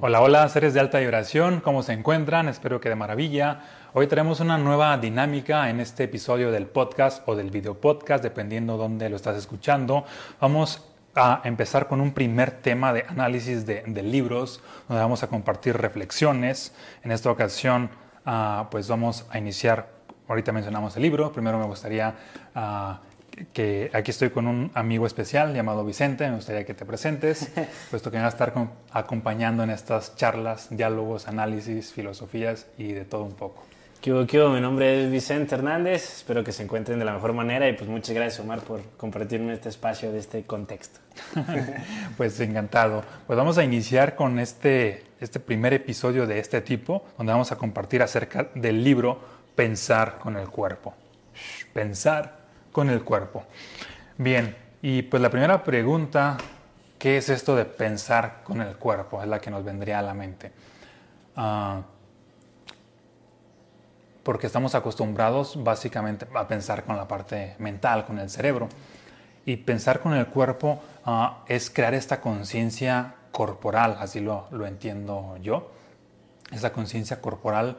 Hola, hola, seres de alta vibración, ¿cómo se encuentran? Espero que de maravilla. Hoy tenemos una nueva dinámica en este episodio del podcast o del video podcast, dependiendo dónde lo estás escuchando. Vamos a empezar con un primer tema de análisis de, libros, donde vamos a compartir reflexiones. En esta ocasión, ah, pues vamos a iniciar, ahorita mencionamos el libro, primero me gustaría ah, que aquí estoy con un amigo especial llamado Vicente, me gustaría que te presentes, puesto que me va a estar acompañando en estas charlas, diálogos, análisis, filosofías y de todo un poco. ¿Qué ¿Qué Mi nombre es Vicente Hernández, espero que se encuentren de la mejor manera y pues muchas gracias Omar por compartirme este espacio de este contexto. pues encantado. Pues vamos a iniciar con este, este primer episodio de este tipo, donde vamos a compartir acerca del libro Pensar con el cuerpo. Pensar con el cuerpo. Bien, y pues la primera pregunta, ¿qué es esto de pensar con el cuerpo? Es la que nos vendría a la mente. Ah, porque estamos acostumbrados básicamente a pensar con la parte mental, con el cerebro. Y pensar con el cuerpo ah, es crear esta conciencia corporal, así lo, lo entiendo yo. Esa conciencia corporal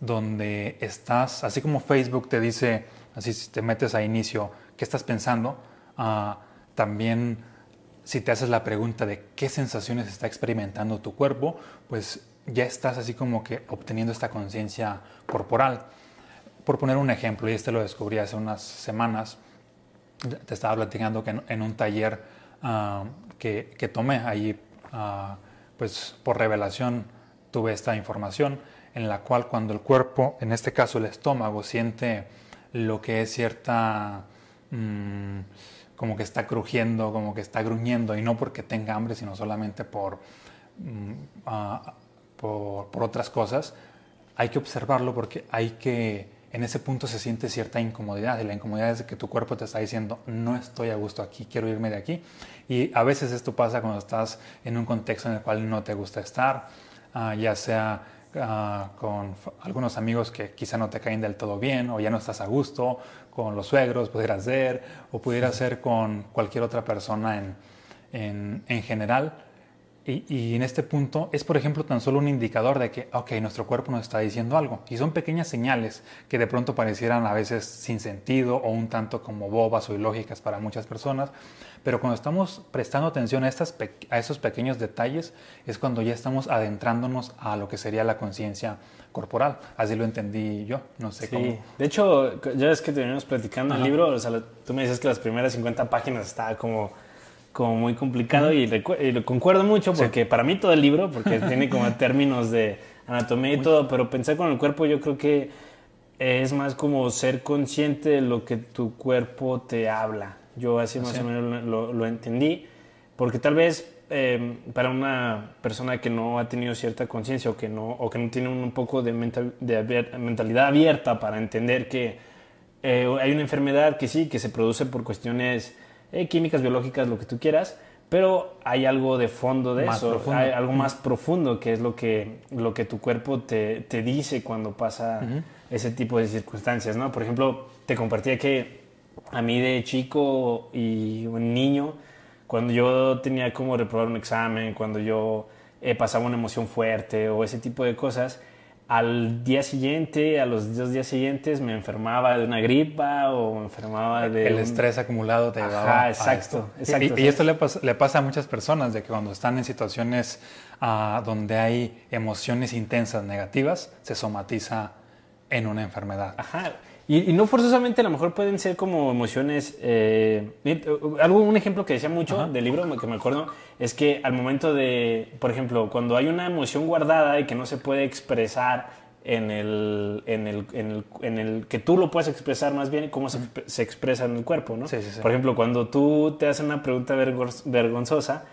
donde estás, así como Facebook te dice, Así si te metes a inicio, ¿qué estás pensando? Ah, también si te haces la pregunta de qué sensaciones está experimentando tu cuerpo, pues ya estás así como que obteniendo esta conciencia corporal. Por poner un ejemplo, y este lo descubrí hace unas semanas, te estaba platicando que en, un taller ah, que, que, tomé ahí, ah, pues por revelación tuve esta información en la cual cuando el cuerpo, en este caso el estómago, siente lo que es cierta... Mm, como que está crujiendo, como que está gruñendo, y no porque tenga hambre, sino solamente por, mm, ah, por, por, otras cosas, hay que observarlo porque hay que, en ese punto se siente cierta incomodidad, y la incomodidad es que tu cuerpo te está diciendo, no estoy a gusto aquí, quiero irme de aquí, y a veces esto pasa cuando estás en un contexto en el cual no te gusta estar, ah, ya sea Ah, con algunos amigos que quizá no te caen del todo bien o ya no estás a gusto, con los suegros pudiera ser, o pudiera ser con cualquier otra persona en, en, en general. Y, y, en este punto es, por ejemplo, tan solo un indicador de que, ok, nuestro cuerpo nos está diciendo algo. Y son pequeñas señales que de pronto parecieran a veces sin sentido o un tanto como bobas o ilógicas para muchas personas, pero cuando estamos prestando atención a, estas, a esos pequeños detalles es cuando ya estamos adentrándonos a lo que sería la conciencia corporal. Así lo entendí yo, no sé sí. De hecho, ya es que te venimos platicando el libro, o sea, tú me dices que las primeras 50 páginas estaba como como muy complicado y, lo concuerdo mucho porque para mí todo el libro, porque tiene como términos de anatomía y todo, pero pensar con el cuerpo yo creo que es más como ser consciente de lo que tu cuerpo te habla. Yo así más o menos lo, entendí, porque tal vez em, para una persona que no ha tenido cierta conciencia o, que no, o que no tiene un poco de, mentalidad abierta para entender que eh, hay una enfermedad que sí, que se produce por cuestiones eh, químicas, biológicas, lo que tú quieras, pero hay algo de fondo de eso, hay algo más profundo que es lo que, lo que tu cuerpo te, te dice cuando pasa ese tipo de circunstancias, ¿no? Por ejemplo, te compartía que a mí de chico y un niño, cuando yo tenía como reprobar un examen, cuando yo eh, pasaba una emoción fuerte o ese tipo de cosas, al día siguiente, a los dos días siguientes, me enfermaba de una gripa o me enfermaba de... El estrés acumulado te llevaba exacto, a esto. exacto. Y, esto le pasa, le pasa, a muchas personas, de que cuando están en situaciones ah, donde hay emociones intensas negativas, se somatiza en una enfermedad. Ajá. Y, no forzosamente a lo mejor pueden ser como emociones. Eh, algo, un ejemplo que decía mucho del libro que me acuerdo es que al momento de, por ejemplo, cuando hay una emoción guardada y que no se puede expresar en el, en el, en el, en el que tú lo puedes expresar más bien cómo se, se expresa en el cuerpo, ¿no? Sí, sí, sí. Por ejemplo, cuando tú te haces una pregunta vergonzosa,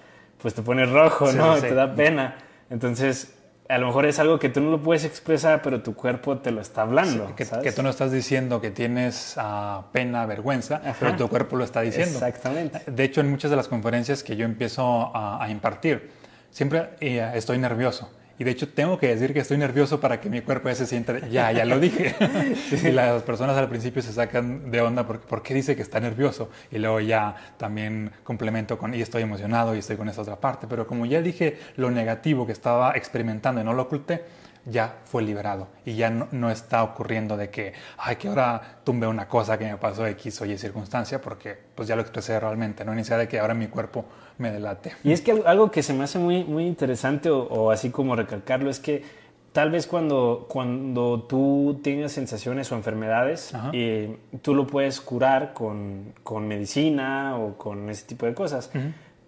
pues te pones rojo, ¿no? Te da pena. Entonces, a lo mejor es algo que tú no lo puedes expresar, pero tu cuerpo te lo está hablando. que, tú no estás diciendo que tienes ah, pena, vergüenza, pero tu cuerpo lo está diciendo. Exactamente. De hecho, en muchas de las conferencias que yo empiezo a, impartir, siempre eh, estoy nervioso. Y de hecho tengo que decir que estoy nervioso para que mi cuerpo ya se sienta, ya, ya lo dije. Y las personas al principio se sacan de onda porque ¿por qué dice que está nervioso? Y luego ya también complemento con, y estoy emocionado y estoy con esa otra parte. Pero como ya dije lo negativo que estaba experimentando y no lo oculté, ya fue liberado y ya no, está ocurriendo de que, ay, que ahora tumbe una cosa que me pasó X o Y circunstancia, porque pues ya lo expresé realmente, no necesidad de que ahora mi cuerpo me delate. Y es que algo que se me hace muy, muy interesante o, así como recalcarlo es que tal vez cuando, cuando tú tienes sensaciones o enfermedades, eh, tú lo puedes curar con, con, medicina o con ese tipo de cosas,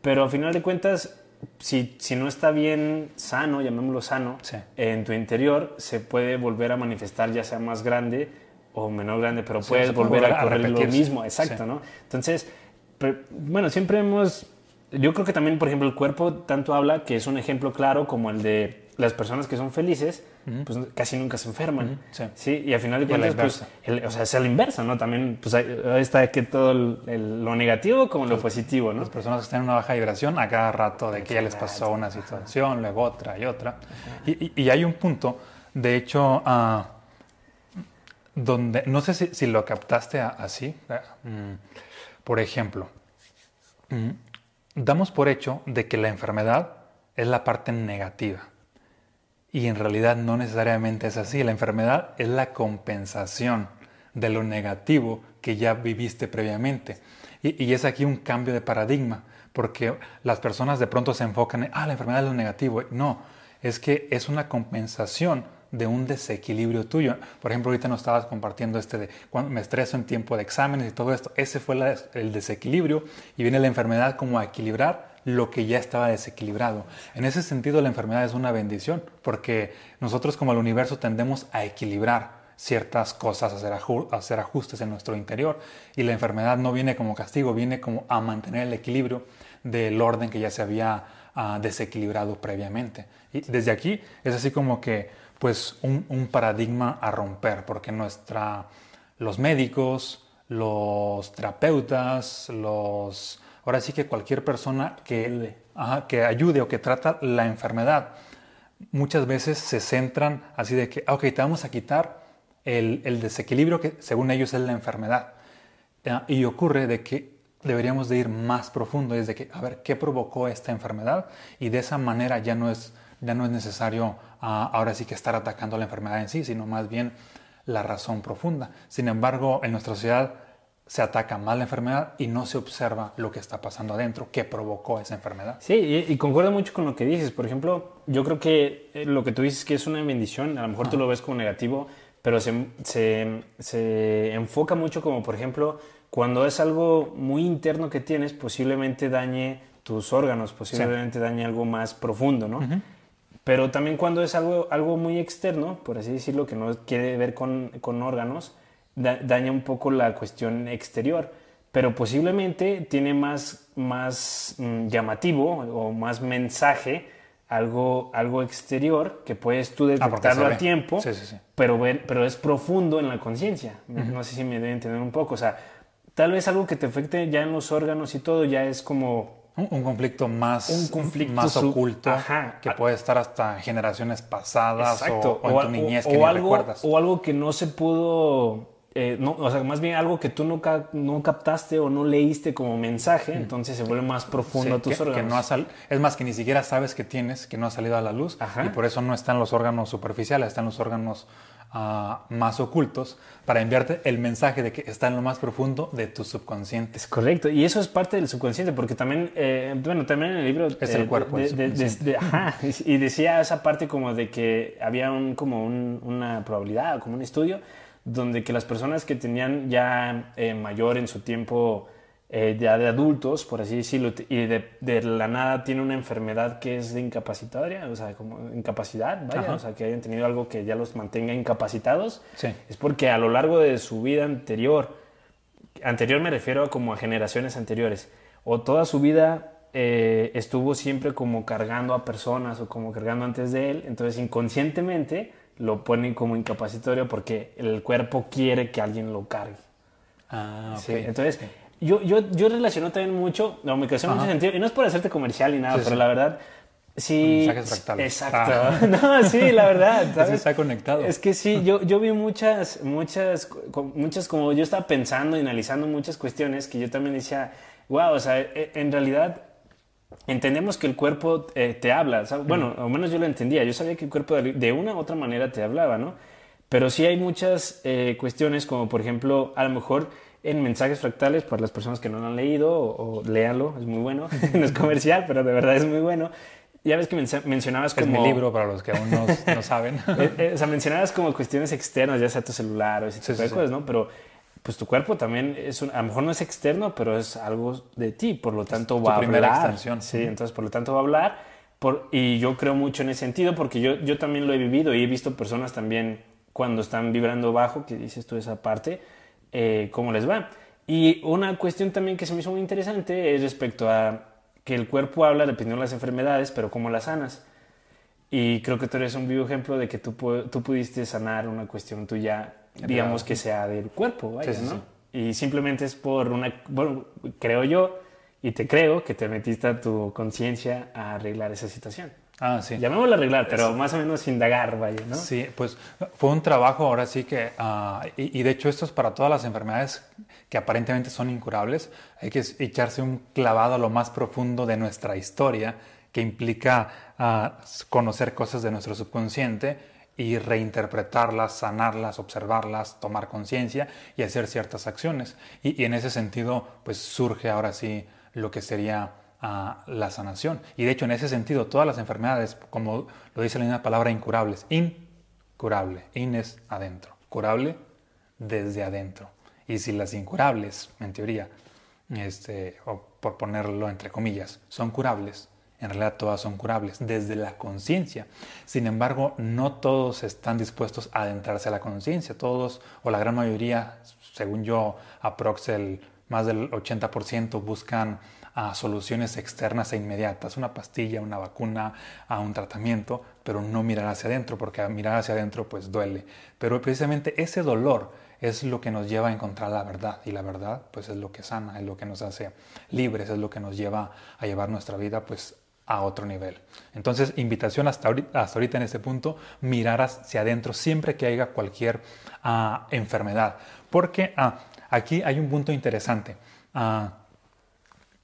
pero al final de cuentas si, si, no está bien sano, llamémoslo sano, en tu interior se puede volver a manifestar ya sea más grande o menor grande, pero puedes volver a, correr lo mismo, exacto, ¿no? Entonces, bueno, siempre hemos, yo creo que también, por ejemplo, el cuerpo tanto habla que es un ejemplo claro como el de las personas que son felices, pues casi nunca se enferman. sí. Y al final de cuentas, pues, o sea, es a la inversa, ¿no? También, pues ahí está que todo lo negativo como lo positivo, ¿no? Las personas que están en una baja vibración a cada rato de que ya les pasó una situación, luego otra y otra. Y, hay un punto, de hecho, ah, donde, no sé si, lo captaste así, mm, por ejemplo, mm, damos por hecho de que la enfermedad es la parte negativa y en realidad no necesariamente es así. La enfermedad es la compensación de lo negativo que ya viviste previamente. Y, es aquí un cambio de paradigma, porque las personas de pronto se enfocan en, ah, la enfermedad es lo negativo. No, es que es una compensación de un desequilibrio tuyo. Por ejemplo, ahorita nos estabas compartiendo este de cuando me estreso en tiempo de exámenes y todo esto. Ese fue el desequilibrio y viene la enfermedad como a equilibrar lo que ya estaba desequilibrado. En ese sentido, la enfermedad es una bendición, porque nosotros como el universo tendemos a equilibrar ciertas cosas, a hacer, ajustes en nuestro interior, y la enfermedad no viene como castigo, viene como a mantener el equilibrio del orden que ya se había ah, desequilibrado previamente. Y desde aquí es así como que pues un, un paradigma a romper, porque nuestra, los médicos, los terapeutas, los Ahora sí que cualquier persona que, que ayude o que trata la enfermedad, muchas veces se centran así de que, ok, te vamos a quitar el, desequilibrio que según ellos es la enfermedad. Y ocurre de que deberíamos de ir más profundo, es de que, a ver, ¿qué provocó esta enfermedad? Y de esa manera ya no es, ya no es necesario ah, ahora sí que estar atacando la enfermedad en sí, sino más bien la razón profunda. Sin embargo, en nuestra sociedad se ataca más la enfermedad y no se observa lo que está pasando adentro, qué provocó esa enfermedad. Sí, y, concuerdo mucho con lo que dices. Por ejemplo, yo creo que eh, lo que tú dices que es una bendición, a lo mejor tú lo ves como negativo, pero se, se, enfoca mucho como, por ejemplo, cuando es algo muy interno que tienes, posiblemente dañe tus órganos, posiblemente dañe algo más profundo, ¿no? Pero también cuando es algo, algo muy externo, por así decirlo, que no quiere ver con, con órganos, daña un poco la cuestión exterior, pero posiblemente tiene más, más mm, llamativo o más mensaje algo, algo exterior que puedes tú ah, detectarlo a tiempo, Pero, pero es profundo en la conciencia. No sé si me deben entender un poco. O sea, tal vez algo que te afecte ya en los órganos y todo ya es como... Un, conflicto más, un conflicto más oculto que puede estar hasta generaciones pasadas o, en tu niñez que algo, recuerdas. O algo que no se pudo eh, no, o sea, más bien algo que tú no, no captaste o no leíste como mensaje, entonces se vuelve más profundo a tus órganos. no es más, que ni siquiera sabes que tienes, que no ha salido a la luz, y por eso no están los órganos superficiales, están los órganos ah, más ocultos, para enviarte el mensaje de que está en lo más profundo de tu subconsciente. Es correcto, y eso es parte del subconsciente, porque también, eh, bueno, también en el libro... Es el eh, cuerpo. ajá, y decía esa parte como de que había un, como una probabilidad, como un estudio, donde que las personas que tenían ya eh, mayor en su tiempo, eh, ya de adultos, por así decirlo, y de, la nada tiene una enfermedad que es de incapacitaria, o sea, como incapacidad, vaya, o sea, que hayan tenido algo que ya los mantenga incapacitados, es porque a lo largo de su vida anterior, anterior me refiero a como a generaciones anteriores, o toda su vida eh, estuvo siempre como cargando a personas o como cargando antes de él, entonces inconscientemente lo ponen como incapacitorio porque el cuerpo quiere que alguien lo cargue. Ah, ok. entonces, yo, yo, yo relaciono también mucho, no, me creció mucho sentido, y no es por hacerte comercial ni nada, pero la verdad, Sí. Exacto. Ah. No, sí, la verdad. ¿sabes? está conectado. Es que sí, yo, yo vi muchas, muchas, muchas, como yo estaba pensando y analizando muchas cuestiones que yo también decía, wow, o sea, e, en realidad entendemos que el cuerpo eh, te habla. Bueno, al menos yo lo entendía. Yo sabía que el cuerpo de una u otra manera te hablaba, ¿no? Pero sí hay muchas eh, cuestiones, como por ejemplo, a lo mejor en mensajes fractales, para las personas que no lo han leído, o, léanlo, es muy bueno. no es comercial, pero de verdad es muy bueno. Ya ves que mencionabas como... Es mi libro para los que aún no, no saben. Eh, eh, o sea, mencionabas como cuestiones externas, ya sea tu celular o ese tipo de cosas, ¿no? Pero pues tu cuerpo también es a lo mejor no es externo, pero es algo de ti, por lo tanto va a primera hablar. extensión. Sí, entonces por lo tanto va a hablar. Por, y yo creo mucho en ese sentido porque yo, yo también lo he vivido y he visto personas también cuando están vibrando bajo, que dices tú esa parte, eh, cómo les va. Y una cuestión también que se me hizo muy interesante es respecto a que el cuerpo habla dependiendo de las enfermedades, pero cómo las sanas. Y creo que tú eres un vivo ejemplo de que tú, tú pudiste sanar una cuestión tuya, digamos que sea del cuerpo, vaya, ¿no? Y simplemente es por una, bueno, creo yo, y te creo que te metiste a tu conciencia a arreglar esa situación. Ah, sí. Llamémoslo arreglar, pero más o menos indagar, vaya, ¿no? Sí, pues fue un trabajo ahora sí que, ah, y, de hecho esto es para todas las enfermedades que aparentemente son incurables, hay que echarse un clavado a lo más profundo de nuestra historia, que implica ah, conocer cosas de nuestro subconsciente y reinterpretarlas, sanarlas, observarlas, tomar conciencia y hacer ciertas acciones. Y, en ese sentido, pues surge ahora sí lo que sería a la sanación. Y de hecho, en ese sentido, todas las enfermedades, como lo dice la misma palabra, incurables, incurable, in es adentro, curable desde adentro. Y si las incurables, en teoría, este, o por ponerlo entre comillas, son curables, en realidad todas son curables desde la conciencia. Sin embargo, no todos están dispuestos a adentrarse a la conciencia. Todos, o la gran mayoría, según yo, aprox más del 80% buscan a soluciones externas e inmediatas, una pastilla, una vacuna, a un tratamiento, pero no mirar hacia adentro, porque mirar hacia adentro pues duele. Pero precisamente ese dolor es lo que nos lleva a encontrar la verdad y la verdad pues es lo que sana, es lo que nos hace libres, es lo que nos lleva a llevar nuestra vida pues a otro nivel. Entonces, invitación hasta ahorita, hasta ahorita en este punto, mirar hacia adentro siempre que haya cualquier ah, enfermedad. Porque ah, aquí hay un punto interesante. Uh,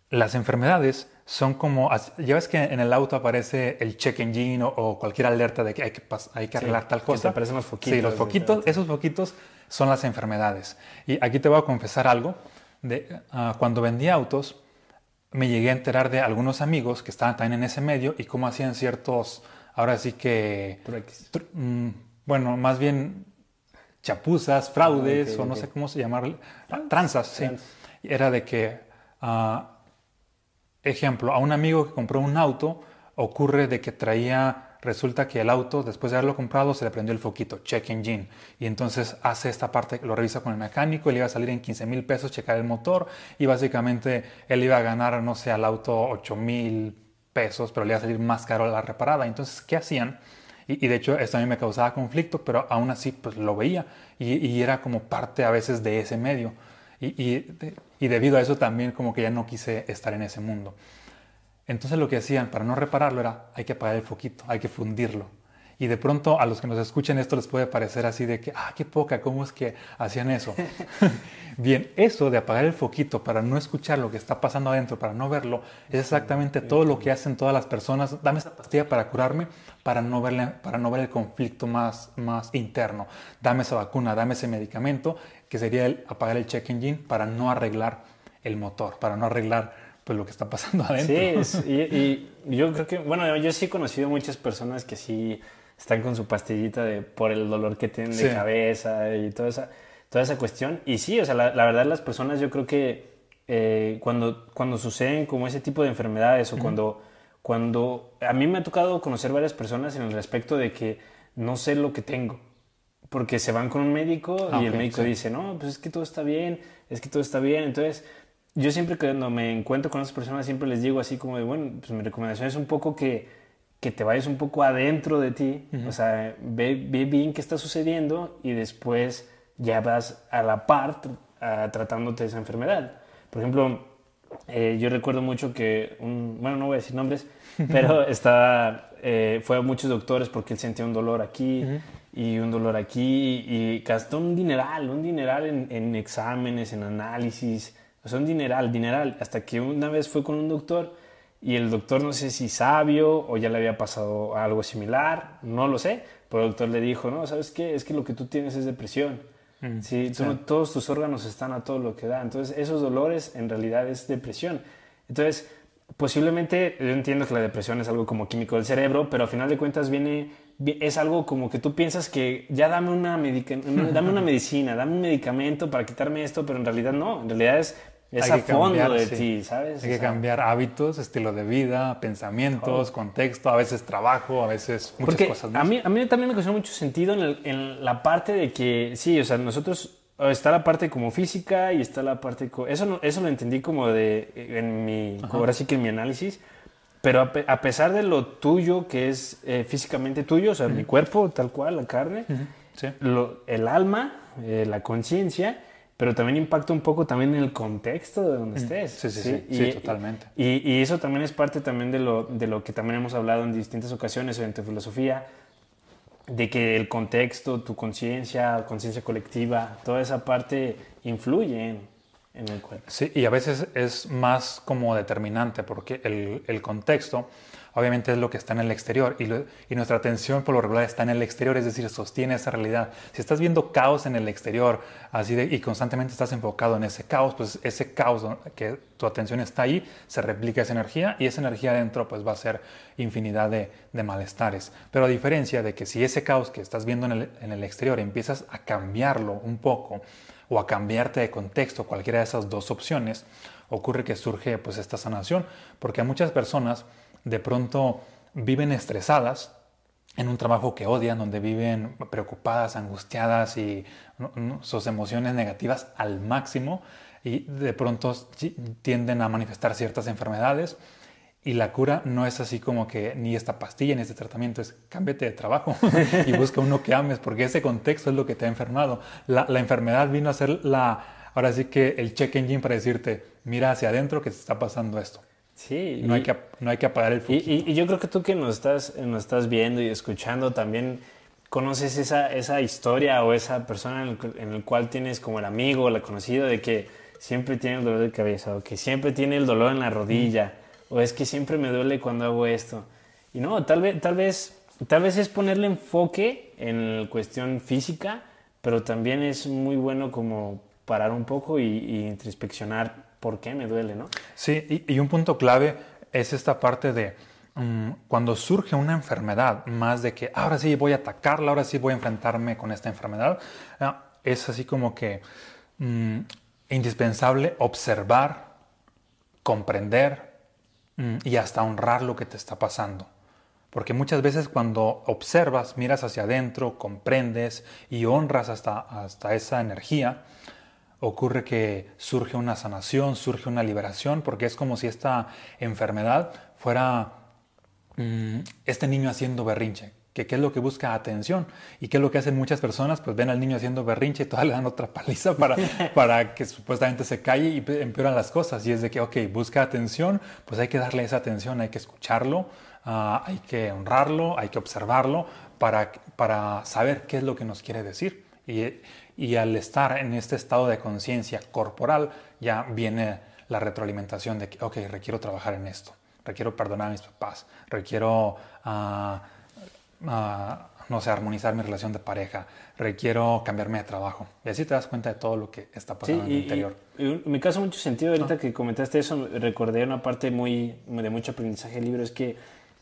las enfermedades son como, ya ves que en el auto aparece el check engine o, cualquier alerta de que hay que, hay que arreglar tal cosa. Que aparecen los foquitos. Sí, los foquitos, esos foquitos son las enfermedades. Y aquí te voy a confesar algo. De, ah, cuando vendía autos, me llegué a enterar de algunos amigos que estaban también en ese medio y cómo hacían ciertos, ahora sí que, mm, bueno, más bien chapuzas, fraudes, ah, o no sé cómo se llamarle, tranzas, sí. Era de que uh, Ejemplo, a un amigo que compró un auto, ocurre de que traía, resulta que el auto, después de haberlo comprado, se le prendió el foquito, check engine. Y entonces hace esta parte, lo revisa con el mecánico, y le iba a salir en 15 mil pesos checar el motor, y básicamente él iba a ganar, no sé, al auto 8 mil pesos, pero le iba a salir más caro la reparada. Entonces, ¿qué hacían? Y, de hecho, esto a mí me causaba conflicto, pero aún así, pues lo veía, y, y era como parte a veces de ese medio. Y, debido a eso también como que ya no quise estar en ese mundo. Entonces lo que hacían para no repararlo era hay que apagar el foquito, hay que fundirlo. Y de pronto a los que nos escuchen esto les puede parecer así de que, ah, qué poca, ¿cómo es que hacían eso? Bien, eso de apagar el foquito para no escuchar lo que está pasando adentro, para no verlo, es exactamente todo lo que hacen todas las personas. Dame esa pastilla para curarme, para no, verle, para no ver el conflicto más, más interno. Dame esa vacuna, dame ese medicamento, que sería el apagar el check engine para no arreglar el motor, para no arreglar pues, lo que está pasando adentro. Sí, y, y yo creo que, bueno, yo sí he conocido muchas personas que sí están con su pastillita de, por el dolor que tienen de cabeza y toda esa, toda esa cuestión. Y sí, o sea, la, verdad las personas yo creo que eh, cuando, cuando suceden como ese tipo de enfermedades o cuando, cuando... A mí me ha tocado conocer varias personas en el respecto de que no sé lo que tengo. Porque se van con un médico y ah, el médico dice, no, pues es que todo está bien, es que todo está bien. Entonces, yo siempre cuando me encuentro con esas personas siempre les digo así como de, bueno, pues mi recomendación es un poco que que te vayas un poco adentro de ti, o sea, ve, bien qué está sucediendo y después ya vas a la par tratándote de esa enfermedad. Por ejemplo, eh, yo recuerdo mucho que, un, bueno, no voy a decir nombres, pero estaba, eh, fue a muchos doctores porque él sentía un dolor aquí y un dolor aquí y gastó un dineral, un dineral en, en exámenes, en análisis, o sea, un dineral, dineral, hasta que una vez fue con un doctor y el doctor no sé si sabio o ya le había pasado algo similar, no lo sé, pero el doctor le dijo, no, ¿sabes qué? Es que lo que tú tienes es depresión. Mm, sí, todos tus órganos están a todo lo que da. Entonces, esos dolores en realidad es depresión. Entonces, posiblemente, yo entiendo que la depresión es algo como químico del cerebro, pero a final de cuentas viene, es algo como que tú piensas que ya dame una, dame una medicina, dame un medicamento para quitarme esto, pero en realidad no, en realidad es es a fondo de ti, ¿sabes? Hay que cambiar hábitos, estilo de vida, pensamientos, contexto, a veces trabajo, a veces muchas cosas más. A mí, a mí también me causó mucho sentido en, en, la parte de que, sí, o sea, nosotros, está la parte como física y está la parte, eso, eso lo entendí como de, en mi, ahora sí que en mi análisis, pero a, pesar de lo tuyo, que es eh, físicamente tuyo, o sea, mi cuerpo, tal cual, la carne, el alma, eh, la conciencia, pero también impacta un poco también en el contexto de donde mm. estés. Sí, sí, sí, sí, totalmente. Y, y, eso también es parte también de lo, de lo que también hemos hablado en distintas ocasiones en tu filosofía, de que el contexto, tu conciencia, conciencia colectiva, toda esa parte influye en, en, el cuerpo. Sí, y a veces es más como determinante, porque el, el contexto obviamente es lo que está en el exterior y, nuestra atención por lo regular está en el exterior, es decir, sostiene esa realidad. Si estás viendo caos en el exterior así y constantemente estás enfocado en ese caos, pues ese caos que tu atención está ahí, se replica esa energía y esa energía adentro pues va a ser infinidad de, de malestares. Pero a diferencia de que si ese caos que estás viendo en el, en el exterior empiezas a cambiarlo un poco, o a cambiarte de contexto, cualquiera de esas dos opciones, ocurre que surge pues esta sanación, porque a muchas personas de pronto viven estresadas en un trabajo que odian, donde viven preocupadas, angustiadas y sus emociones negativas al máximo y de pronto tienden a manifestar ciertas enfermedades y la cura no es así como que ni esta pastilla ni este tratamiento, es cámbiate de trabajo y busca uno que ames, porque ese contexto es lo que te ha enfermado. La, enfermedad vino a ser la, ahora sí que el check engine para decirte, mira hacia adentro que se está pasando esto. Sí. No, hay, que, no hay que apagar el fuego. Y, yo creo que tú que nos estás, nos estás viendo y escuchando también conoces esa, esa historia o esa persona en el, cual tienes como el amigo o la conocido de que siempre tiene el dolor de cabeza o que siempre tiene el dolor en la rodilla o es que siempre me duele cuando hago esto. Y no, tal vez, tal vez, tal vez es ponerle enfoque en la cuestión física, pero también es muy bueno como parar un poco y, y introspeccionar por qué me duele, ¿no? Sí, y, un punto clave es esta parte de mm, cuando surge una enfermedad, más de que ahora sí voy a atacarla, ahora sí voy a enfrentarme con esta enfermedad, ah, es así como que mm, indispensable observar, comprender mm, y hasta honrar lo que te está pasando. Porque muchas veces cuando observas, miras hacia adentro, comprendes y honras hasta, hasta esa energía, ocurre que surge una sanación, surge una liberación, porque es como si esta enfermedad fuera mm, este niño haciendo berrinche, que qué es lo que busca atención y qué es lo que hacen muchas personas, pues ven al niño haciendo berrinche y todavía le dan otra paliza para, para que supuestamente se calle y empeoran las cosas. Y es de que, ok, busca atención, pues hay que darle esa atención, hay que escucharlo, ah, hay que honrarlo, hay que observarlo para, para saber qué es lo que nos quiere decir. Y, y al estar en este estado de conciencia corporal ya viene la retroalimentación de que, ok, requiero trabajar en esto, requiero perdonar a mis papás, requiero, uh, no sé, armonizar mi relación de pareja, requiero cambiarme de trabajo. Y así te das cuenta de todo lo que está pasando en el interior. Y, me caso mucho sentido ahorita que comentaste eso, recordé una parte muy, de mucho aprendizaje del libro, es que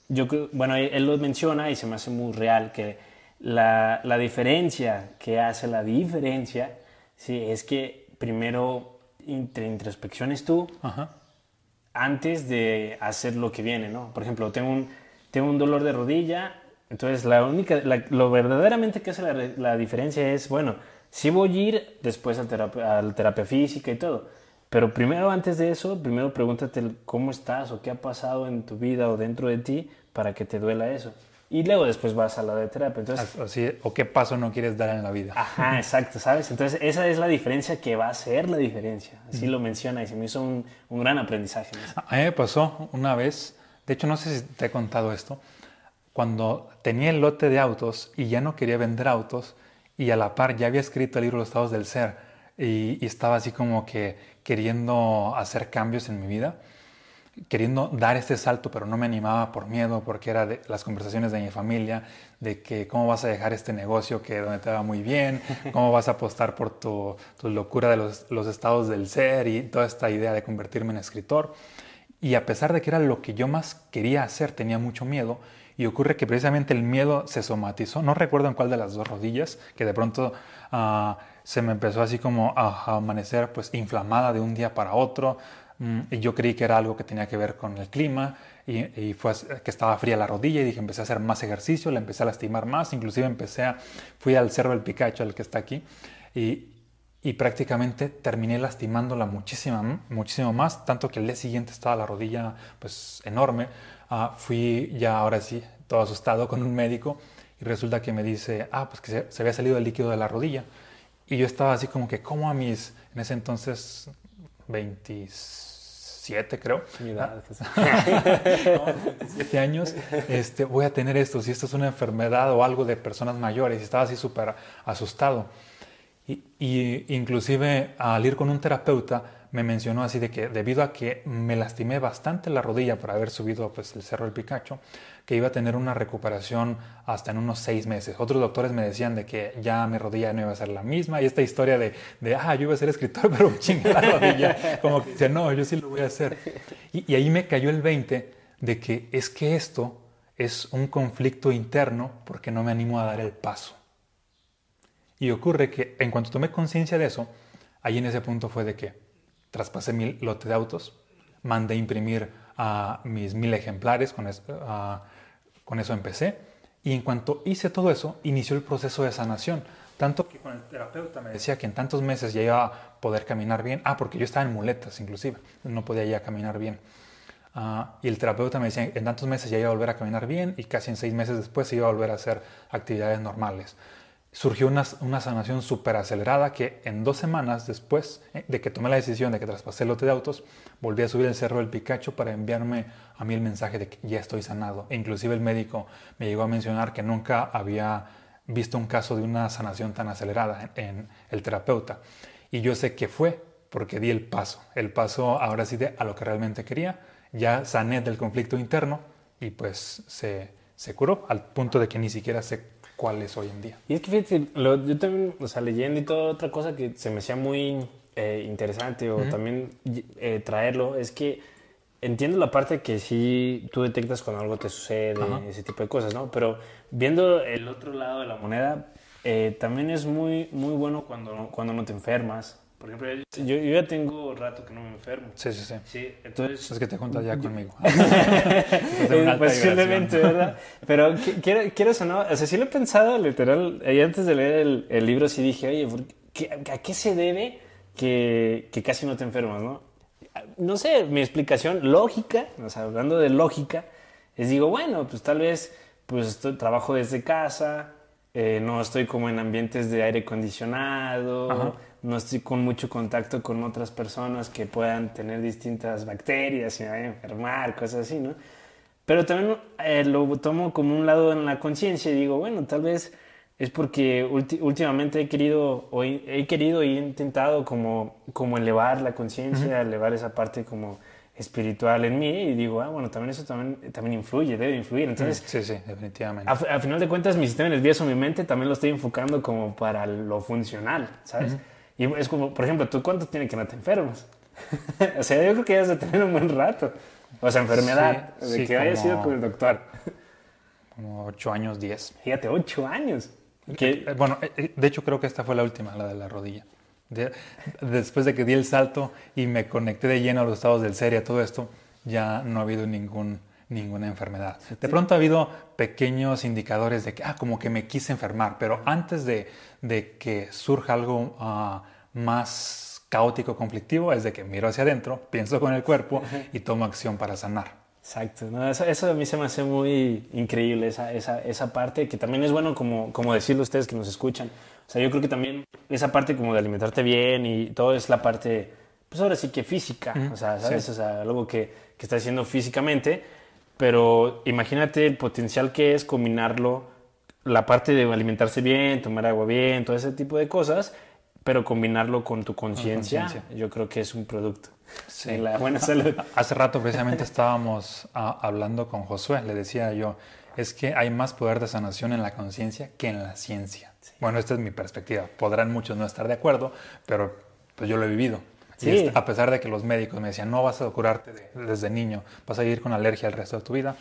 yo, bueno, él lo menciona y se me hace muy real, que la, la, diferencia que hace la diferencia sí, es que primero introspecciones tú antes de hacer lo que viene, ¿no? Por ejemplo, tengo un, tengo un dolor de rodilla, entonces la única, lo verdaderamente que hace la, la, diferencia es, bueno, sí voy a ir después a terapia, la terapia física y todo, pero primero antes de eso, primero pregúntate cómo estás o qué ha pasado en tu vida o dentro de ti para que te duela eso. Y luego después vas a la de terapia. Entonces, Así, o qué paso no quieres dar en la vida. Ajá, exacto, ¿sabes? Entonces esa es la diferencia que va a ser la diferencia. Así lo menciona y se me hizo un, un gran aprendizaje. A mí me pasó una vez, de hecho no sé si te he contado esto, cuando tenía el lote de autos y ya no quería vender autos y a la par ya había escrito el libro Los estados del ser y, y estaba así como que queriendo hacer cambios en mi vida queriendo dar este salto, pero no me animaba por miedo, porque era de las conversaciones de mi familia, de que cómo vas a dejar este negocio que donde te va muy bien, cómo vas a apostar por tu, tu locura de los, los, estados del ser y toda esta idea de convertirme en escritor. Y a pesar de que era lo que yo más quería hacer, tenía mucho miedo. Y ocurre que precisamente el miedo se somatizó, no recuerdo en cuál de las dos rodillas, que de pronto uh, se me empezó así como a amanecer pues inflamada de un día para otro, y yo creí que era algo que tenía que ver con el clima y, fue que estaba fría la rodilla y dije empecé a hacer más ejercicio, la empecé a lastimar más, inclusive empecé a, fui al Cerro del Picacho, el que está aquí, y, y prácticamente terminé lastimándola muchísimo, muchísimo más, tanto que el día siguiente estaba la rodilla pues enorme. Uh, fui ya ahora sí todo asustado con un médico y resulta que me dice, ah, pues que se, se había salido el líquido de la rodilla. Y yo estaba así como que, ¿cómo a mis, en ese entonces, 26 creo. Mi edad. no, años, este, voy a tener esto, si esto es una enfermedad o algo de personas mayores, y estaba así súper asustado. Y, y, inclusive al ir con un terapeuta me mencionó así de que debido a que me lastimé bastante la rodilla por haber subido pues, el Cerro del Picacho, que iba a tener una recuperación hasta en unos seis meses. Otros doctores me decían de que ya mi rodilla no iba a ser la misma y esta historia de, de ah, yo iba a ser escritor, pero la rodilla, como que decía, no, yo sí lo voy a hacer. Y, y ahí me cayó el 20 de que es que esto es un conflicto interno porque no me animo a dar el paso. Y ocurre que en cuanto tomé conciencia de eso, ahí en ese punto fue de que traspasé mi lote de autos, mandé imprimir a mis mil ejemplares, con eso, empecé. Y en cuanto hice todo eso, inició el proceso de sanación. Tanto que con el terapeuta me decía que en tantos meses ya iba a poder caminar bien. Ah, porque yo estaba en muletas inclusive, no podía ya caminar bien. Uh, y el terapeuta me decía, en tantos meses ya iba a volver a caminar bien y casi en seis meses después iba a volver a hacer actividades normales surgió una, una sanación súper acelerada que en dos semanas después eh, de que tomé la decisión de que traspasé el lote de autos, volví a subir el Cerro del Picacho para enviarme a mí el mensaje de que ya estoy sanado. E inclusive el médico me llegó a mencionar que nunca había visto un caso de una sanación tan acelerada en, el terapeuta. Y yo sé que fue porque di el paso, el paso ahora sí de a lo que realmente quería. Ya sané del conflicto interno y pues se, se curó al punto de que ni siquiera se cuál es hoy en día. Y es que fíjate, yo también, o sea, leyendo y toda otra cosa que se me hacía muy eh, interesante o también eh, traerlo, es que entiendo la parte que sí tú detectas cuando algo te sucede, ese tipo de cosas, ¿no? Pero viendo el otro lado de la moneda, eh, también es muy, muy bueno cuando, cuando no te enfermas, por ejemplo, yo, yo, ya tengo rato que no me enfermo. Sí, sí, sí. Sí, entonces... Es que te juntas ya conmigo. Posiblemente, ¿verdad? Pero quiero, quiero eso, ¿no? O sea, sí lo he pensado, literal. Y antes de leer el, el libro sí dije, oye, ¿a qué se debe que, que casi no te enfermas, no? No sé, mi explicación lógica, o sea, hablando de lógica, es digo, bueno, pues tal vez pues estoy, trabajo desde casa, eh, no estoy como en ambientes de aire acondicionado, Ajá no estoy con mucho contacto con otras personas que puedan tener distintas bacterias y me vayan a enfermar, cosas así, ¿no? Pero también eh, lo tomo como un lado en la conciencia y digo, bueno, tal vez es porque últimamente he querido, o he querido y he intentado como, como elevar la conciencia, elevar esa parte como espiritual en mí y digo, ah, bueno, también eso también, también influye, debe influir. Entonces, sí, sí, definitivamente. Al final de cuentas, mi sistema nervioso, mi mente, también lo estoy enfocando como para lo funcional, ¿sabes? Y es como, por ejemplo, ¿tú cuánto tiene que no te enfermas? o sea, yo creo que ya de tener un buen rato. O sea, enfermedad, de que haya sido con el doctor. Como ocho años, diez. Fíjate, ocho años. Que, eh, bueno, eh, de hecho creo que esta fue la última, la de la rodilla. después de que di el salto y me conecté de lleno a los estados del ser y a todo esto, ya no ha habido ningún, ninguna enfermedad. De pronto ha habido pequeños indicadores de que, ah, como que me quise enfermar, pero antes de, de que surja algo uh, más caótico, conflictivo, es de que miro hacia adentro, pienso con el cuerpo y tomo acción para sanar. Exacto, eso, a mí se me hace muy increíble, esa, esa, esa parte, que también es bueno como, como decirlo ustedes que nos escuchan. O sea, yo creo que también esa parte como de alimentarte bien y todo es la parte, pues ahora sí que física, o sea, ¿sabes? O sea, algo que, que estás haciendo físicamente, pero imagínate el potencial que es combinarlo, la parte de alimentarse bien, tomar agua bien, todo ese tipo de cosas, pero combinarlo con tu conciencia, yo creo que es un producto. Sí. La buena salud. Hace rato precisamente estábamos ah, hablando con Josué, le decía yo, es que hay más poder de sanación en la conciencia que en la ciencia. Bueno, esta es mi perspectiva. Podrán muchos no estar de acuerdo, pero pues yo lo he vivido. Sí. a pesar de que los médicos me decían, no vas a curarte desde niño, vas a ir con alergia el resto de tu vida,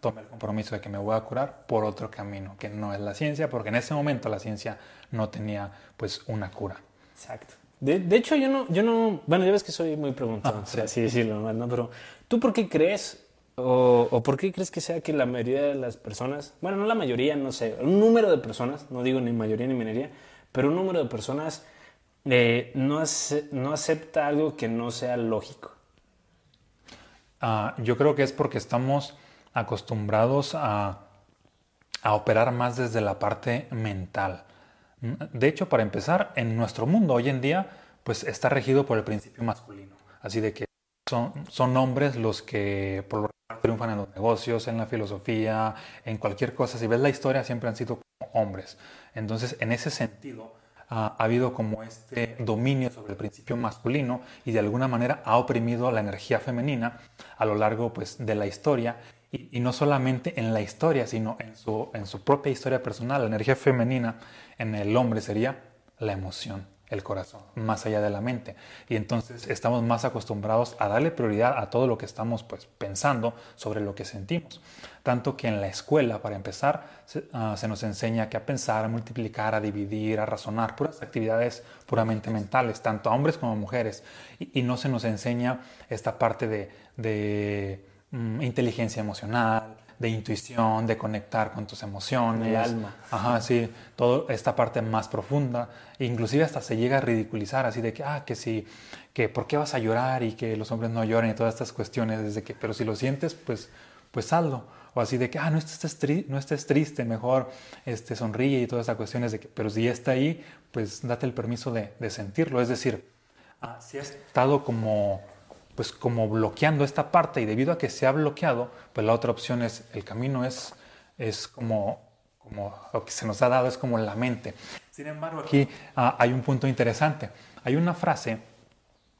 tomé el compromiso de que me voy a curar por otro camino, que no es la ciencia, porque en ese momento la ciencia no tenía pues una cura. Exacto. De, de hecho, yo no, yo no, bueno, ya ves que soy muy preguntado, ah, sí. así decirlo, ¿no? Pero, ¿tú por qué crees o, o, por qué crees que sea que la mayoría de las personas, bueno, no la mayoría, no sé, un número de personas, no digo ni mayoría ni minoría, pero un número de personas no, no acepta algo que no sea lógico? Ah, yo creo que es porque estamos acostumbrados a, a operar más desde la parte mental. De hecho, para empezar, en nuestro mundo hoy en día, pues está regido por el principio masculino. Así de que son, son hombres los que por lo triunfan en los negocios, en la filosofía, en cualquier cosa. Si ves la historia, siempre han sido hombres. Entonces, en ese sentido, ha habido como este dominio sobre el principio masculino y de alguna manera ha oprimido la energía femenina a lo largo pues, de la historia y, no solamente en la historia, sino en su, en su propia historia personal. La energía femenina en el hombre sería la emoción, el corazón, más allá de la mente. Y entonces estamos más acostumbrados a darle prioridad a todo lo que estamos pues, pensando sobre lo que sentimos. Tanto que en la escuela, para empezar, se, ah, nos enseña que a pensar, a multiplicar, a dividir, a razonar, puras actividades puramente mentales, tanto a hombres como a mujeres. Y, no se nos enseña esta parte de Mm, inteligencia emocional, de intuición, de conectar con tus emociones. El alma. Ajá, sí, toda esta parte más profunda. Inclusive hasta se llega a ridiculizar así de que, ah, que sí, que por qué vas a llorar y que los hombres no lloren y todas estas cuestiones, desde que, pero si lo sientes, pues, pues hazlo. O así de que, ah, no estés, no estés triste, mejor este, sonríe y todas estas cuestiones de que, pero si ya está ahí, pues date el permiso de, sentirlo. Es decir, ah, si has estado como pues como bloqueando esta parte y debido a que se ha bloqueado, pues la otra opción es, el camino es, es como, como lo que se nos ha dado es como la mente. Sin embargo, aquí ah, hay un punto interesante. Hay una frase,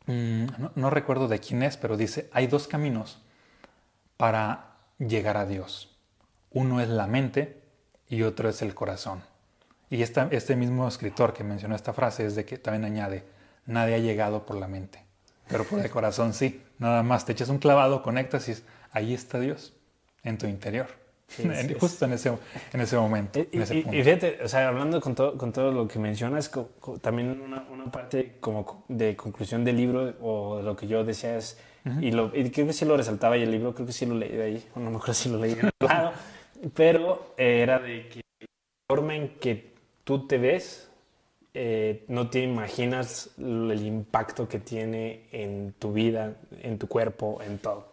mm, no, recuerdo de quién es, pero dice, hay dos caminos para llegar a Dios. Uno es la mente y otro es el corazón. Y este mismo escritor que mencionó esta frase es de que también añade, nadie ha llegado por la mente pero por el corazón sí. Nada más te echas un clavado, conectas y ahí está Dios, en tu interior. Justo en ese, en ese momento. Y, fíjate, o sea, hablando con todo, con todo lo que mencionas, también una, una, parte como de conclusión del libro o de lo que yo decía es, y, lo, creo que sí lo resaltaba y el libro creo que sí lo leí de ahí, no me acuerdo si lo leí en el lado, pero era de que la forma en que tú te ves eh, no te imaginas el impacto que tiene en tu vida, en tu cuerpo, en todo.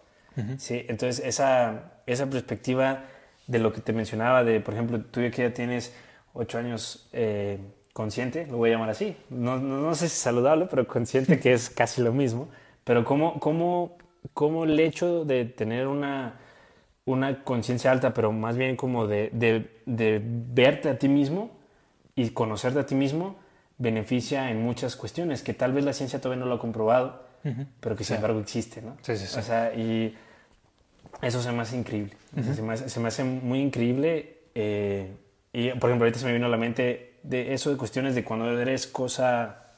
¿sí? Entonces, esa, esa perspectiva de lo que te mencionaba, de, por ejemplo, tú que ya tienes ocho años eh, consciente, lo voy a llamar así, no, no, sé si saludable, pero consciente que es casi lo mismo, pero cómo, cómo, cómo el hecho de tener una, una conciencia alta, pero más bien como de, de, de verte a ti mismo y conocerte a ti mismo, beneficia en muchas cuestiones que tal vez la ciencia todavía no lo ha comprobado, pero que sin embargo existe, ¿no? Sí, sí, sí. O sea, y eso se me hace increíble. se, me hace, muy increíble. Eh, y, por ejemplo, ahorita se me vino a la mente de eso de cuestiones de cuando eres cosa,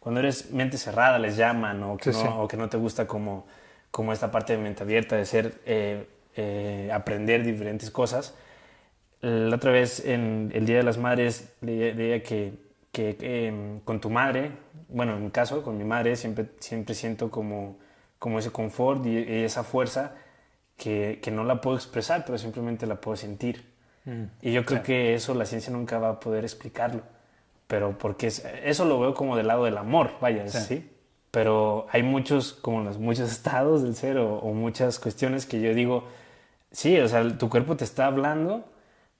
cuando eres mente cerrada, les llaman, o que, no, o que no te gusta como, como esta parte de mente abierta, de ser, eh, eh, aprender diferentes cosas. La otra vez, en el Día de las Madres, leía que que em, con tu madre, bueno, en mi caso, con mi madre, siempre, siempre siento como, como ese confort y, esa fuerza que, que, no la puedo expresar, pero simplemente la puedo sentir. Mm, y yo creo que eso la ciencia nunca va a poder explicarlo. Pero porque eso lo veo como del lado del amor, vaya, ¿sí? pero hay muchos, como los muchos estados del ser o, muchas cuestiones que yo digo, sí, o sea, tu cuerpo te está hablando,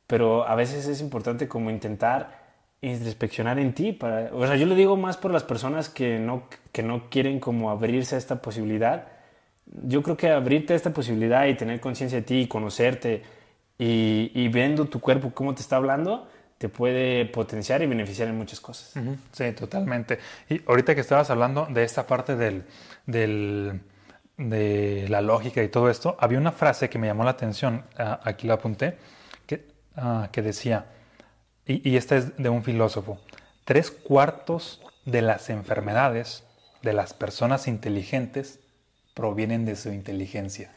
pero a veces es importante como intentar introspeccionar en ti. Para, o sea, yo lo digo más por las personas que no, que no quieren como abrirse a esta posibilidad. Yo creo que abrirte a esta posibilidad y tener conciencia de ti y conocerte y, y viendo tu cuerpo cómo te está hablando, te puede potenciar y beneficiar en muchas cosas. Sí, totalmente. Y ahorita que estabas hablando de esta parte del, del, de la lógica y todo esto, había una frase que me llamó la atención, ah, aquí la apunté, que, ah, que decía, y, y esta es de un filósofo, tres cuartos de las enfermedades de las personas inteligentes provienen de su inteligencia.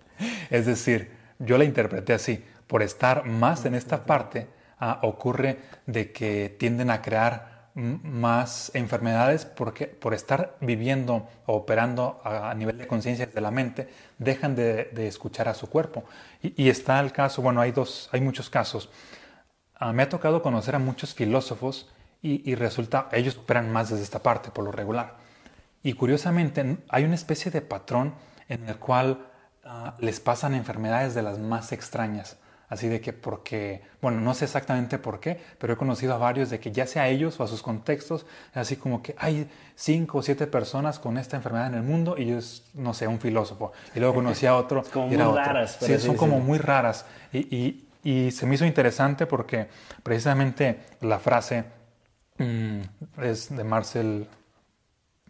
es decir, yo la interpreté así, por estar más en esta parte, Ah, ocurre de que tienden a crear más enfermedades porque por estar viviendo o operando a, nivel de conciencia de la mente, dejan de, escuchar a su cuerpo. Y, está el caso, bueno, hay, dos, hay muchos casos. Ah, me ha tocado conocer a muchos filósofos y, y, resulta, ellos operan más desde esta parte, por lo regular. Y curiosamente, hay una especie de patrón en el cual ah, les pasan enfermedades de las más extrañas. Así de que porque, bueno, no sé exactamente por qué, pero he conocido a varios de que ya sea a ellos o a sus contextos, así como que hay cinco o siete personas con esta enfermedad en el mundo y yo es, no sé, un filósofo. Y luego conocí a otro. como muy raras. Sí, son como muy raras. Y, y, se me hizo interesante porque precisamente la frase mm, es de Marcel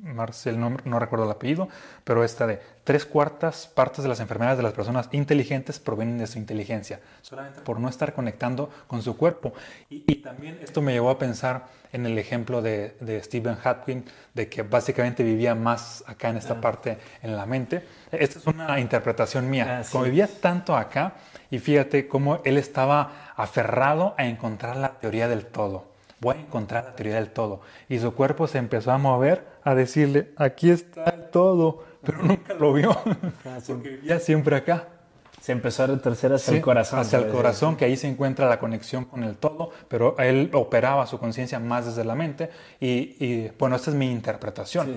Marcel, no, recuerdo el apellido, pero esta de tres cuartas partes de las enfermedades de las personas inteligentes provienen de su inteligencia, solamente por no estar conectando con su cuerpo. Y, también esto me llevó a pensar en el ejemplo de, Stephen Hawking, de que básicamente vivía más acá en esta ah. parte en la mente. Esta es una interpretación mía. Como vivía tanto acá, y fíjate cómo él estaba aferrado a encontrar la teoría del todo voy a encontrar la teoría del todo. Y su cuerpo se empezó a mover, a decirle, aquí está el todo, pero nunca lo vio, ah, porque vivía siempre acá. Se empezó a retorcer hacia el corazón. Hacia el corazón, que ahí se encuentra la conexión con el todo, pero él operaba su conciencia más desde la mente. Y, bueno, esta es mi interpretación.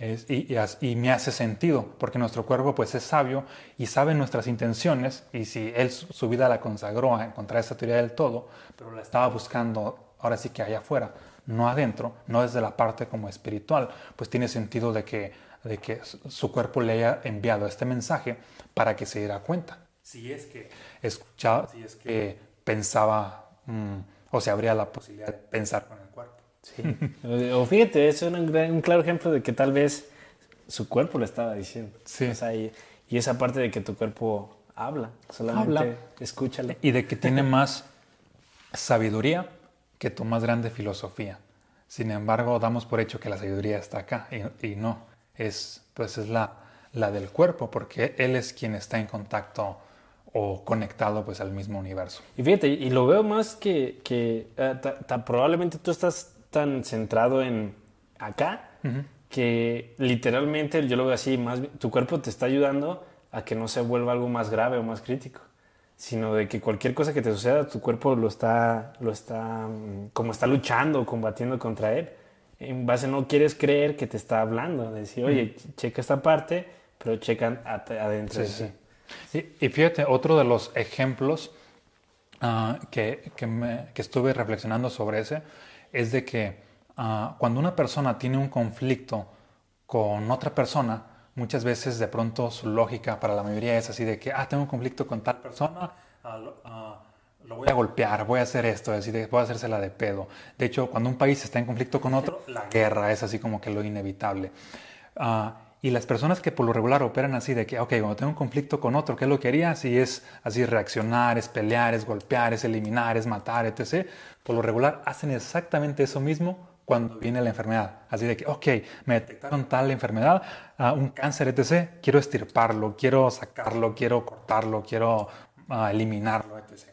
y, y, me hace sentido, porque nuestro cuerpo pues es sabio y sabe nuestras intenciones. Y si él su vida la consagró a encontrar esa teoría del todo, pero la estaba buscando ahora sí que allá afuera, no adentro, no desde la parte como espiritual, pues tiene sentido de que, de que su cuerpo le haya enviado este mensaje para que se diera cuenta. Si es que escuchaba, si es que pensaba mm, o se abría la posibilidad de pensar con el cuerpo. Sí. o fíjate, es un, claro ejemplo de que tal vez su cuerpo le estaba diciendo. Sí. y, esa parte de que tu cuerpo habla, solamente habla. escúchale. Y de que tiene más sabiduría que tu más grande filosofía. Sin embargo, damos por hecho que la sabiduría está acá y, no, es, pues es la, la del cuerpo, porque él es quien está en contacto o conectado pues al mismo universo. Y fíjate, y lo veo más que, que eh, probablemente tú estás tan centrado en acá que literalmente yo lo veo así, más tu cuerpo te está ayudando a que no se vuelva algo más grave o más crítico sino de que cualquier cosa que te suceda, tu cuerpo lo está, lo está, mm, como está luchando, combatiendo contra él. En base no quieres creer que te está hablando, decir, oye, checa esta parte, pero checa adentro. Sí, sí. Y, fíjate, otro de los ejemplos ah, que, que, me, que, estuve reflexionando sobre ese es de que ah, cuando una persona tiene un conflicto con otra persona, muchas veces de pronto su lógica para la mayoría es así de que, ah, tengo un conflicto con tal persona, ah, ah, lo, voy a golpear, voy a hacer esto, así de, voy a hacérsela de pedo. De hecho, cuando un país está en conflicto con otro, la guerra es así como que lo inevitable. Ah, y las personas que por lo regular operan así de que, ok, cuando tengo un conflicto con otro, ¿qué es lo que haría? Si es así reaccionar, es pelear, es golpear, es eliminar, es matar, etc. Por lo regular hacen exactamente eso mismo cuando viene la enfermedad. Así de que, ok, me detectaron tal enfermedad, uh, un cáncer, etc. Quiero estirparlo, quiero sacarlo, quiero cortarlo, quiero uh, eliminarlo, etc.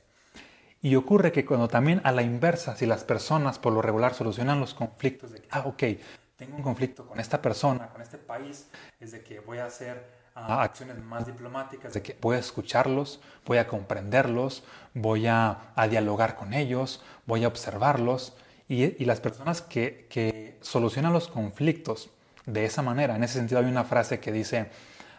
Y ocurre que cuando también a la inversa, si las personas por lo regular solucionan los conflictos de, ah, ok, tengo un conflicto con esta persona, con este país, es de que voy a hacer uh, acciones más diplomáticas, de que voy a escucharlos, voy a comprenderlos, voy a, a dialogar con ellos, voy a observarlos y, las personas que, que, solucionan los conflictos de esa manera. En ese sentido hay una frase que dice,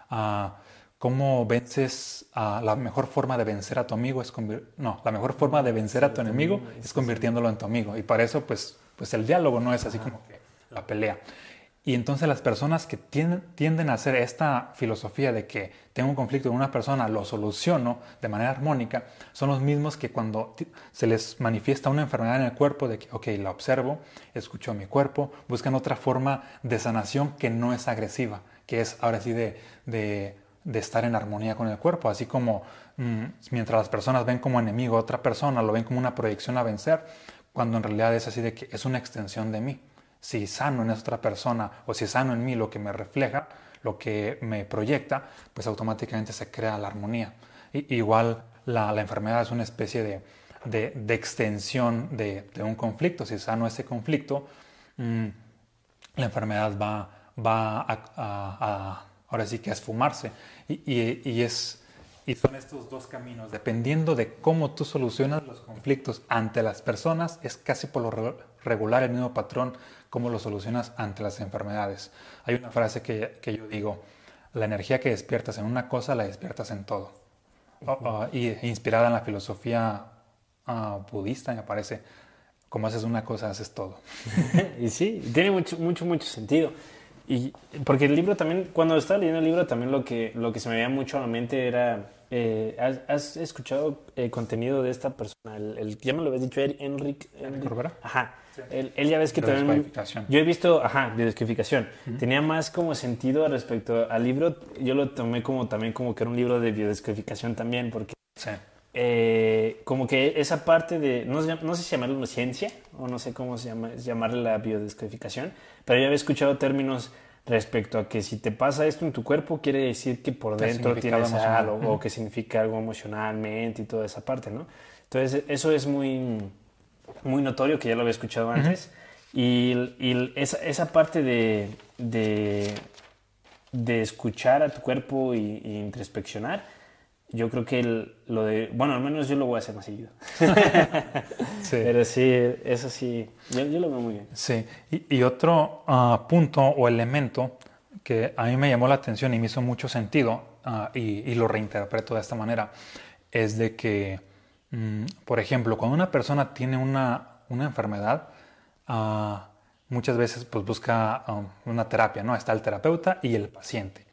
ah, ¿cómo vences? la mejor forma de vencer a tu amigo es no, la mejor forma de vencer a tu enemigo es convirtiéndolo en tu amigo. Y para eso, pues, pues el diálogo no es así como que la pelea. Y entonces las personas que tienden, a hacer esta filosofía de que tengo un conflicto con una persona, lo soluciono de manera armónica, son los mismos que cuando se les manifiesta una enfermedad en el cuerpo, de que, ok, la observo, escucho mi cuerpo, buscan otra forma de sanación que no es agresiva, que es ahora sí de, de, estar en armonía con el cuerpo, así como mm, mientras las personas ven como enemigo a otra persona, lo ven como una proyección a vencer, cuando en realidad es así de que es una extensión de mí si sano en otra persona o si sano en mí lo que me refleja, lo que me proyecta, pues automáticamente se crea la armonía. Y, igual la, enfermedad es una especie de, extensión de, un conflicto. Si sano ese conflicto, mm, la enfermedad va, va a, ahora sí que a esfumarse. Y, es, y son estos dos caminos. Dependiendo de cómo tú solucionas los conflictos ante las personas, es casi por lo regular el mismo patrón cómo lo solucionas ante las enfermedades. Hay una frase que, que yo digo, la energía que despiertas en una cosa la despiertas en todo. y inspirada en la filosofía ah, budista, me parece, como haces una cosa, haces todo. y sí, tiene mucho, mucho, mucho sentido. Y porque el libro también, cuando estaba leyendo el libro, también lo que, lo que se me veía mucho a la mente era, eh, ¿has, escuchado el eh, contenido de esta persona? El, ya me lo habías dicho, Enrique. Enrique Ajá. Él, ya ves que también... Yo he visto, ajá, biodescodificación. Tenía más como sentido respecto al libro. Yo lo tomé como también como que era un libro de biodescodificación también, porque... Eh, como que esa parte de, no, no sé si llamarlo ciencia o no sé cómo se llama, llamarle la biodescodificación, pero ya había escuchado términos respecto a que si te pasa esto en tu cuerpo quiere decir que por dentro tienes algo o que significa algo emocionalmente y toda esa parte, ¿no? Entonces eso es muy muy notorio, que ya lo había escuchado antes. Y, esa, esa, parte de, de, escuchar a tu cuerpo y, introspeccionar, yo creo que lo de. Bueno, al menos yo lo voy a hacer más seguido. sí. Pero sí, eso sí, yo, lo veo muy bien. Sí, y, otro ah, punto o elemento que a mí me llamó la atención y me hizo mucho sentido, ah, y, lo reinterpreto de esta manera, es de que Mm, por ejemplo, cuando una persona tiene una, enfermedad, ah, muchas veces pues, busca um, una terapia, ¿no? Está el terapeuta y el paciente.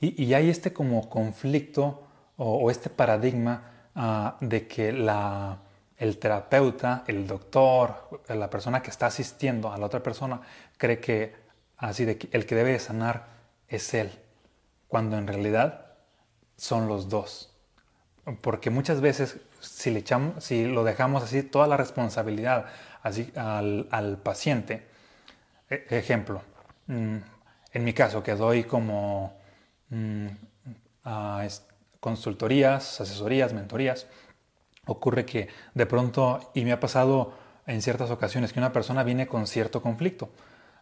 Y, hay este como conflicto o, este paradigma ah, de que la, el terapeuta, el doctor, la persona que está asistiendo a la otra persona, cree que así de que el que debe sanar es él, cuando en realidad son los dos. Porque muchas veces si, le echamos, si lo dejamos así, toda la responsabilidad así al, paciente, e, ejemplo, mm, en mi caso que doy como mm, consultorías, asesorías, mentorías, ocurre que de pronto, y me ha pasado en ciertas ocasiones, que una persona viene con cierto conflicto,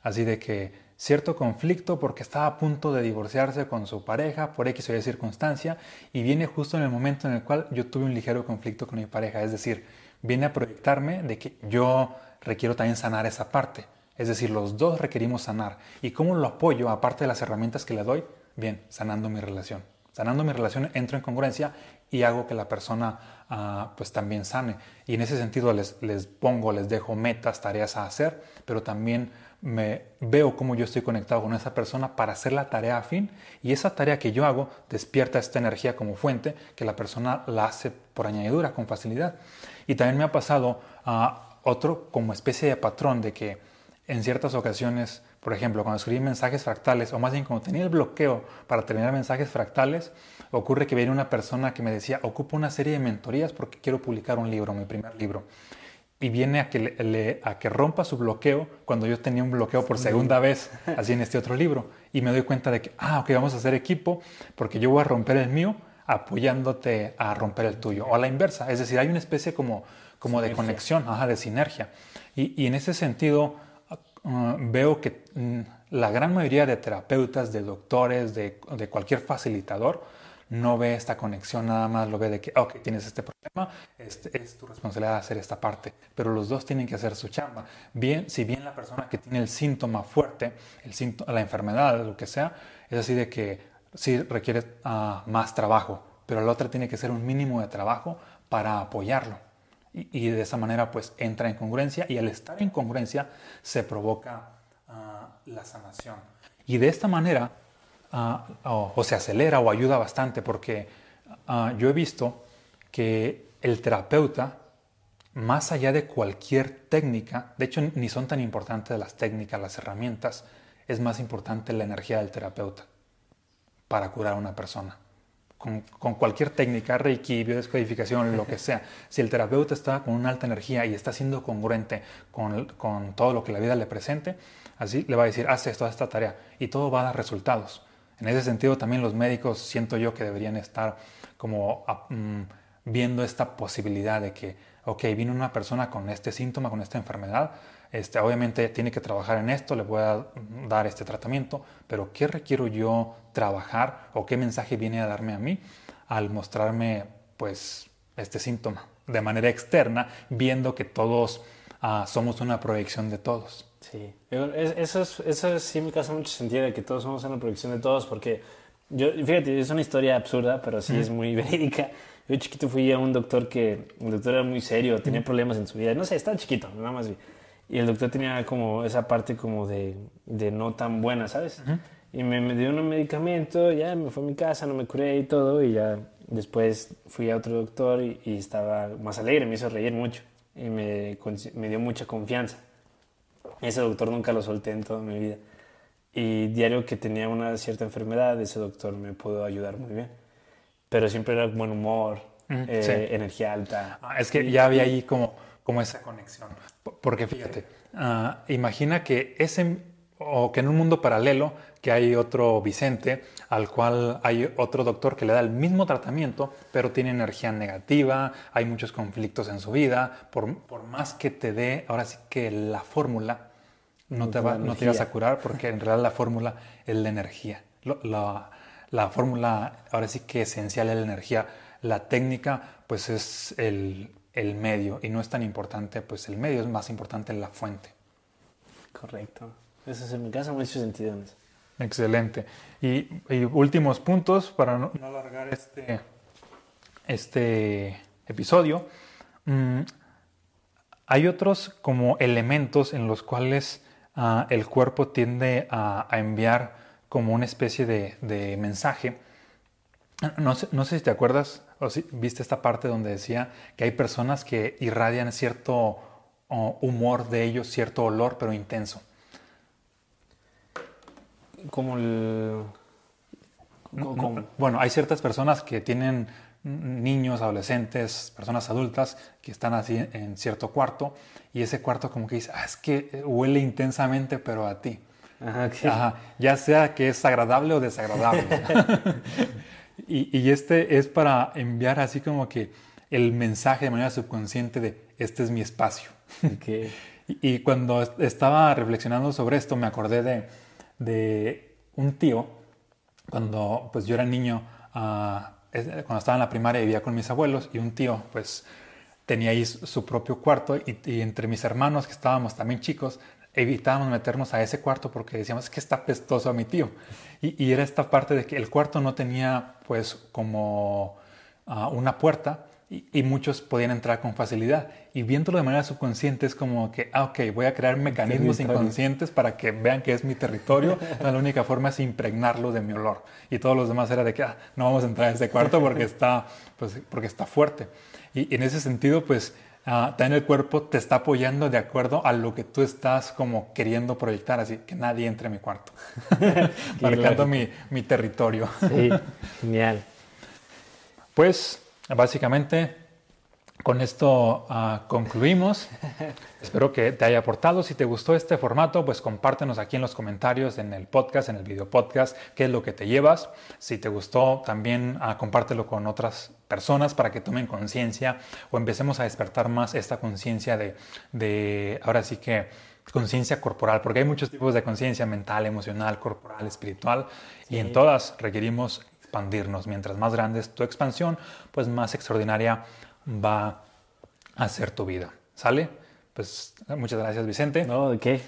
así de que cierto conflicto porque estaba a punto de divorciarse con su pareja por X o Y circunstancia y viene justo en el momento en el cual yo tuve un ligero conflicto con mi pareja. Es decir, viene a proyectarme de que yo requiero también sanar esa parte. Es decir, los dos requerimos sanar. ¿Y cómo lo apoyo aparte de las herramientas que le doy? Bien, sanando mi relación. Sanando mi relación entro en congruencia y hago que la persona ah, pues también sane. Y en ese sentido les, les pongo, les dejo metas, tareas a hacer, pero también me veo cómo yo estoy conectado con esa persona para hacer la tarea afín y esa tarea que yo hago despierta esta energía como fuente que la persona la hace por añadidura con facilidad. Y también me ha pasado a otro como especie de patrón de que en ciertas ocasiones, por ejemplo, cuando escribí mensajes fractales o más bien cuando tenía el bloqueo para terminar mensajes fractales, ocurre que viene una persona que me decía, ocupo una serie de mentorías porque quiero publicar un libro, mi primer libro y viene a que, le, a que rompa su bloqueo cuando yo tenía un bloqueo por segunda vez, así en este otro libro. Y me doy cuenta de que, ah, ok, vamos a hacer equipo porque yo voy a romper el mío apoyándote a romper el tuyo. O a la inversa, es decir, hay una especie como, como de conexión, ajá, de sinergia. Y, y en ese sentido uh, veo que mm, la gran mayoría de terapeutas, de doctores, de, de cualquier facilitador, no ve esta conexión, nada más lo ve de que, ok, tienes este problema, este, es tu responsabilidad hacer esta parte, pero los dos tienen que hacer su chamba. Bien, si bien la persona que tiene el síntoma fuerte, el síntoma, la enfermedad, lo que sea, es así de que sí requiere ah, más trabajo, pero la otra tiene que ser un mínimo de trabajo para apoyarlo. Y, de esa manera pues entra en congruencia y al estar en congruencia se provoca ah, la sanación. Y de esta manera Ah, o, se acelera o ayuda bastante porque ah, yo he visto que el terapeuta, más allá de cualquier técnica, de hecho ni son tan importantes las técnicas, las herramientas, es más importante la energía del terapeuta para curar a una persona. Con, cualquier técnica, reiki, biodescodificación, lo que sea, si el terapeuta está con una alta energía y está siendo congruente con, con todo lo que la vida le presente, así le va a decir, haz esto, haz esta tarea, y todo va a dar resultados. En ese sentido también los médicos siento yo que deberían estar como ah, mm, viendo esta posibilidad de que, ok, viene una persona con este síntoma, con esta enfermedad, este, obviamente tiene que trabajar en esto, le voy a dar este tratamiento, pero ¿qué requiero yo trabajar o qué mensaje viene a darme a mí al mostrarme pues este síntoma de manera externa, viendo que todos ah, somos una proyección de todos? Sí, eso, es, eso sí me causa mucho sentido de que todos somos una producción de todos, porque yo, fíjate, es una historia absurda, pero sí es muy verídica. Yo chiquito fui a un doctor que, el doctor era muy serio, tenía problemas en su vida, no sé, estaba chiquito, nada más vi. Y el doctor tenía como esa parte como de, de no tan buena, ¿sabes? Y me, me, dio un medicamento, ya me fue a mi casa, no me curé y todo, y ya después fui a otro doctor y, y estaba más alegre, me hizo reír mucho y me, me dio mucha confianza. Ese doctor nunca lo solté en toda mi vida. Y diario que tenía una cierta enfermedad, ese doctor me pudo ayudar muy bien. Pero siempre era buen humor, eh, energía alta. Ah, es que ya había ahí como, como esa conexión. Porque fíjate, ah, imagina que ese, o que en un mundo paralelo, que hay otro Vicente, al cual hay otro doctor que le da el mismo tratamiento, pero tiene energía negativa, hay muchos conflictos en su vida, por, por más que te dé, ahora sí que la fórmula, no, te, va, no te vas a curar porque en realidad la fórmula es la energía. La, la fórmula ahora sí que esencial es la energía. La técnica pues es el, el, medio y no es tan importante pues el medio, es más importante la fuente. Correcto. Eso es en mi caso mucho sentido en eso. Excelente. Y, últimos puntos para no, alargar este, este episodio. Mm, hay otros como elementos en los cuales Ah, el cuerpo tiende a, enviar como una especie de, mensaje. No sé, no sé, si te acuerdas o si viste esta parte donde decía que hay personas que irradian cierto humor de ellos, cierto olor, pero intenso. Como el... Bueno, hay ciertas personas que tienen niños, adolescentes, personas adultas que están así en cierto cuarto y ese cuarto como que dice, ah, es que huele intensamente pero a ti. ya sea que es agradable o desagradable. y, este es para enviar así como que el mensaje de manera subconsciente de, este es mi espacio. y, cuando estaba reflexionando sobre esto me acordé de, de un tío, cuando pues yo era niño, uh, cuando estaba en la primaria vivía con mis abuelos y un tío pues tenía ahí su propio cuarto y, entre mis hermanos que estábamos también chicos evitábamos meternos a ese cuarto porque decíamos que está pestoso a mi tío y, y, era esta parte de que el cuarto no tenía pues como ah, una puerta y, muchos podían entrar con facilidad. Y viéndolo de manera subconsciente es como que, ah, ok, voy a crear mecanismos inconscientes para que vean que es mi territorio. la única forma es impregnarlo de mi olor. Y todos los demás era de que, ah, no vamos a entrar a ese cuarto porque está, pues, porque está fuerte. Y, en ese sentido, pues, uh, también el cuerpo te está apoyando de acuerdo a lo que tú estás como queriendo proyectar. Así que nadie entre a mi cuarto. Marcando mi, mi territorio. sí, genial. Pues Básicamente, con esto ah, concluimos. Espero que te haya aportado. Si te gustó este formato, pues compártenos aquí en los comentarios, en el podcast, en el video podcast, qué es lo que te llevas. Si te gustó, también uh, compártelo con otras personas para que tomen conciencia o empecemos a despertar más esta conciencia de, de, ahora sí que, conciencia corporal, porque hay muchos tipos de conciencia mental, emocional, corporal, espiritual, y en todas requerimos expandirnos. Mientras más grande es tu expansión, pues más extraordinaria va a ser tu vida. ¿Sale? Pues muchas gracias, Vicente. No, ¿de qué?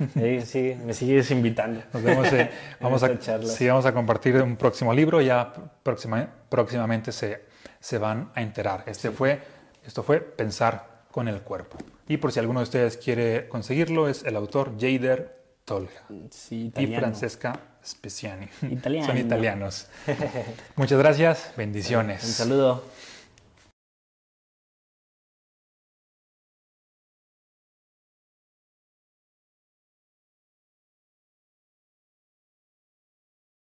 Sí, me sigues invitando. Nos vemos. Eh, vamos, a, sí, vamos a compartir un próximo libro. Ya próximamente se, se van a enterar. Este fue, esto fue Pensar con el cuerpo. Y por si alguno de ustedes quiere conseguirlo, es el autor Jader Tolga sí, y Francesca Speciani. Italiano. Son italianos. Muchas gracias. Bendiciones. Un saludo.